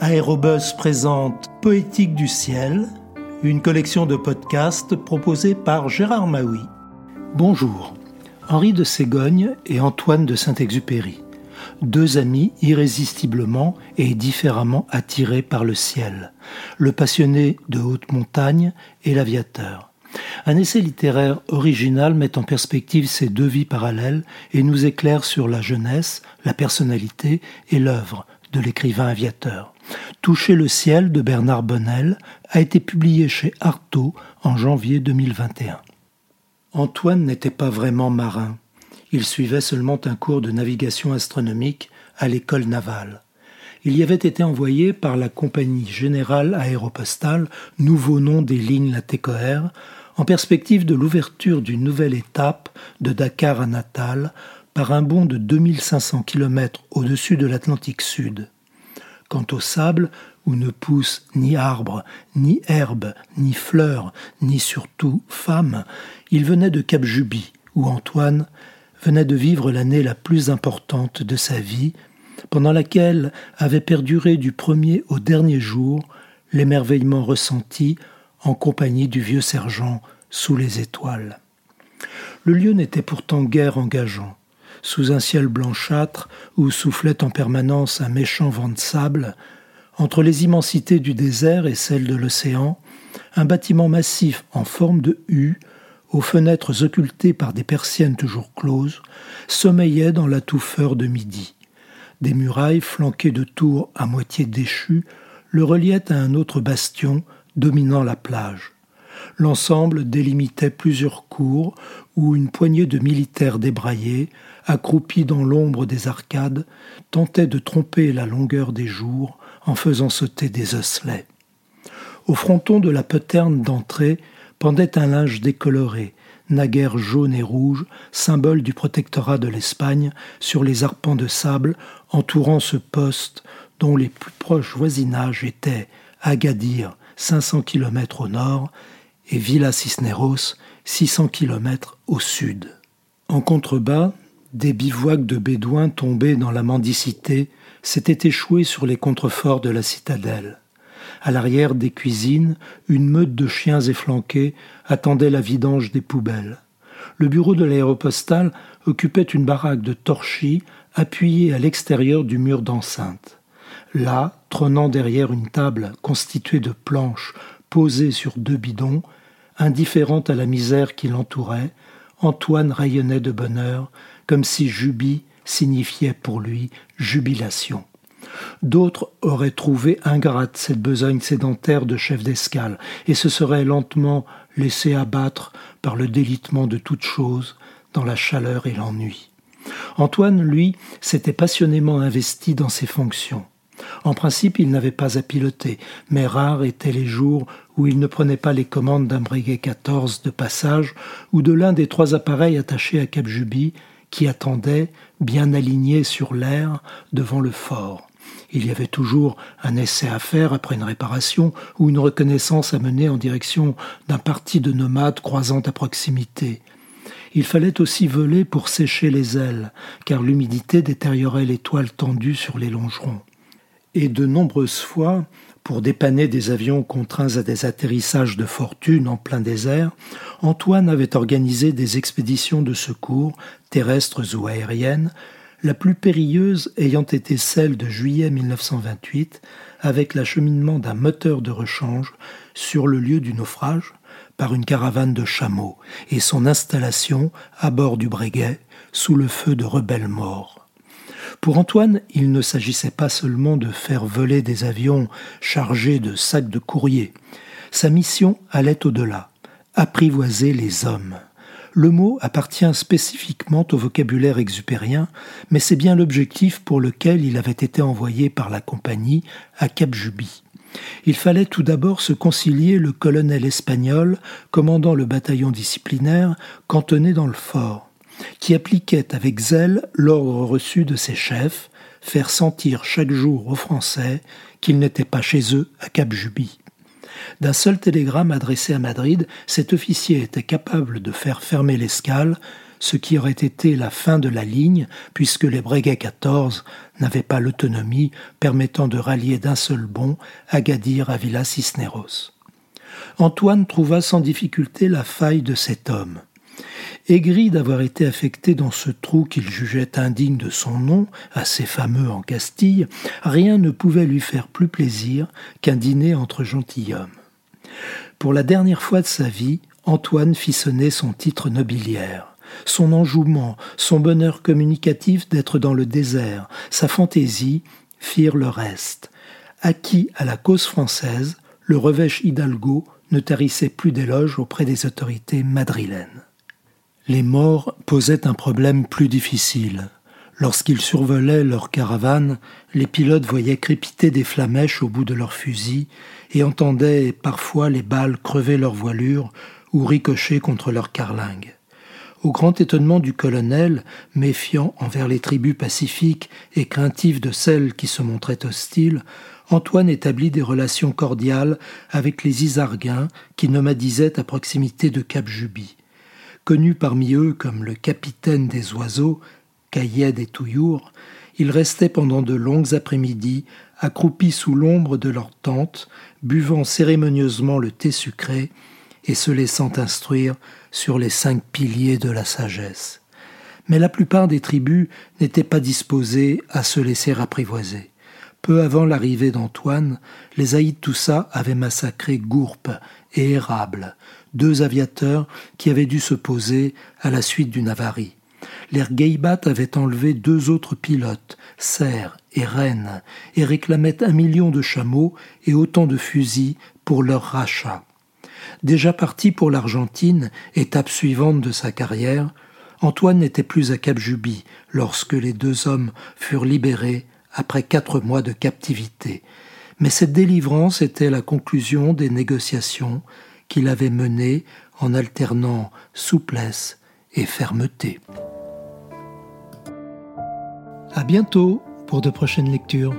Aérobus présente Poétique du ciel, une collection de podcasts proposée par Gérard Maui. Bonjour, Henri de Ségogne et Antoine de Saint-Exupéry, deux amis irrésistiblement et différemment attirés par le ciel, le passionné de haute montagne et l'aviateur. Un essai littéraire original met en perspective ces deux vies parallèles et nous éclaire sur la jeunesse, la personnalité et l'œuvre de l'écrivain aviateur. Toucher le ciel de Bernard Bonnel a été publié chez Artaud en janvier 2021. Antoine n'était pas vraiment marin. Il suivait seulement un cours de navigation astronomique à l'école navale. Il y avait été envoyé par la Compagnie Générale Aéropostale, nouveau nom des lignes Latécoère, en perspective de l'ouverture d'une nouvelle étape de Dakar à Natal par un bond de 2500 km au-dessus de l'Atlantique Sud. Quant au sable, où ne pousse ni arbre, ni herbe, ni fleur, ni surtout femme, il venait de Cap Juby, où Antoine venait de vivre l'année la plus importante de sa vie, pendant laquelle avait perduré du premier au dernier jour l'émerveillement ressenti en compagnie du vieux sergent sous les étoiles. Le lieu n'était pourtant guère engageant. Sous un ciel blanchâtre où soufflait en permanence un méchant vent de sable, entre les immensités du désert et celles de l'océan, un bâtiment massif en forme de U, aux fenêtres occultées par des persiennes toujours closes, sommeillait dans la touffeur de midi. Des murailles flanquées de tours à moitié déchues le reliaient à un autre bastion dominant la plage. L'ensemble délimitait plusieurs cours où une poignée de militaires débraillés, accroupis dans l'ombre des arcades, tentaient de tromper la longueur des jours en faisant sauter des osselets. Au fronton de la poterne d'entrée pendait un linge décoloré, naguère jaune et rouge, symbole du protectorat de l'Espagne, sur les arpents de sable entourant ce poste dont les plus proches voisinages étaient Agadir, 500 km au nord, et Villa Cisneros, 600 km au sud. En contrebas, des bivouacs de bédouins tombés dans la mendicité s'étaient échoués sur les contreforts de la citadelle. À l'arrière des cuisines, une meute de chiens efflanqués attendait la vidange des poubelles. Le bureau de l'aéropostale occupait une baraque de torchis appuyée à l'extérieur du mur d'enceinte. Là, trônant derrière une table constituée de planches posées sur deux bidons, indifférente à la misère qui l'entourait, Antoine rayonnait de bonheur, comme si jubi signifiait pour lui jubilation. D'autres auraient trouvé ingrate cette besogne sédentaire de chef d'escale, et se seraient lentement laissés abattre par le délitement de toute chose, dans la chaleur et l'ennui. Antoine, lui, s'était passionnément investi dans ses fonctions. En principe, il n'avait pas à piloter, mais rares étaient les jours où il ne prenait pas les commandes d'un Breguet 14 de passage ou de l'un des trois appareils attachés à Cap Juby qui attendaient, bien alignés sur l'air, devant le fort. Il y avait toujours un essai à faire après une réparation ou une reconnaissance à mener en direction d'un parti de nomades croisant à proximité. Il fallait aussi voler pour sécher les ailes, car l'humidité détériorait les toiles tendues sur les longerons et de nombreuses fois, pour dépanner des avions contraints à des atterrissages de fortune en plein désert, Antoine avait organisé des expéditions de secours, terrestres ou aériennes, la plus périlleuse ayant été celle de juillet 1928, avec l'acheminement d'un moteur de rechange sur le lieu du naufrage par une caravane de chameaux et son installation à bord du Breguet sous le feu de rebelles morts. Pour Antoine, il ne s'agissait pas seulement de faire voler des avions chargés de sacs de courrier. Sa mission allait au-delà, apprivoiser les hommes. Le mot appartient spécifiquement au vocabulaire exupérien, mais c'est bien l'objectif pour lequel il avait été envoyé par la compagnie à Cap Juby. Il fallait tout d'abord se concilier le colonel espagnol commandant le bataillon disciplinaire cantonné dans le fort qui appliquait avec zèle l'ordre reçu de ses chefs, faire sentir chaque jour aux Français qu'ils n'étaient pas chez eux à Cap Juby. D'un seul télégramme adressé à Madrid, cet officier était capable de faire fermer l'escale ce qui aurait été la fin de la ligne puisque les Breguet 14 n'avaient pas l'autonomie permettant de rallier d'un seul bond Agadir à Villa Cisneros. Antoine trouva sans difficulté la faille de cet homme. Aigri d'avoir été affecté dans ce trou qu'il jugeait indigne de son nom, assez fameux en Castille, rien ne pouvait lui faire plus plaisir qu'un dîner entre gentilshommes. Pour la dernière fois de sa vie, Antoine fit sonner son titre nobiliaire. Son enjouement, son bonheur communicatif d'être dans le désert, sa fantaisie firent le reste. Acquis à la cause française, le revêche Hidalgo ne tarissait plus d'éloges auprès des autorités madrilènes. Les morts posaient un problème plus difficile. Lorsqu'ils survolaient leur caravane, les pilotes voyaient crépiter des flamèches au bout de leurs fusils et entendaient parfois les balles crever leur voilure ou ricocher contre leur carlingue. Au grand étonnement du colonel, méfiant envers les tribus pacifiques et craintif de celles qui se montraient hostiles, Antoine établit des relations cordiales avec les Isarguins qui nomadisaient à proximité de Cap Juby. Connu parmi eux comme le capitaine des oiseaux, Cailled et Touyour, il restait pendant de longues après-midi accroupis sous l'ombre de leur tente, buvant cérémonieusement le thé sucré et se laissant instruire sur les cinq piliers de la sagesse. Mais la plupart des tribus n'étaient pas disposées à se laisser apprivoiser. Peu avant l'arrivée d'Antoine, les Aïd Toussa avaient massacré Gourpe et Érable, deux aviateurs qui avaient dû se poser à la suite d'une avarie. L'air Geibat avait enlevé deux autres pilotes, Serre et Rennes, et réclamait un million de chameaux et autant de fusils pour leur rachat. Déjà parti pour l'Argentine, étape suivante de sa carrière, Antoine n'était plus à Cap Juby lorsque les deux hommes furent libérés après quatre mois de captivité. Mais cette délivrance était la conclusion des négociations qu'il avait mené en alternant souplesse et fermeté. À bientôt pour de prochaines lectures.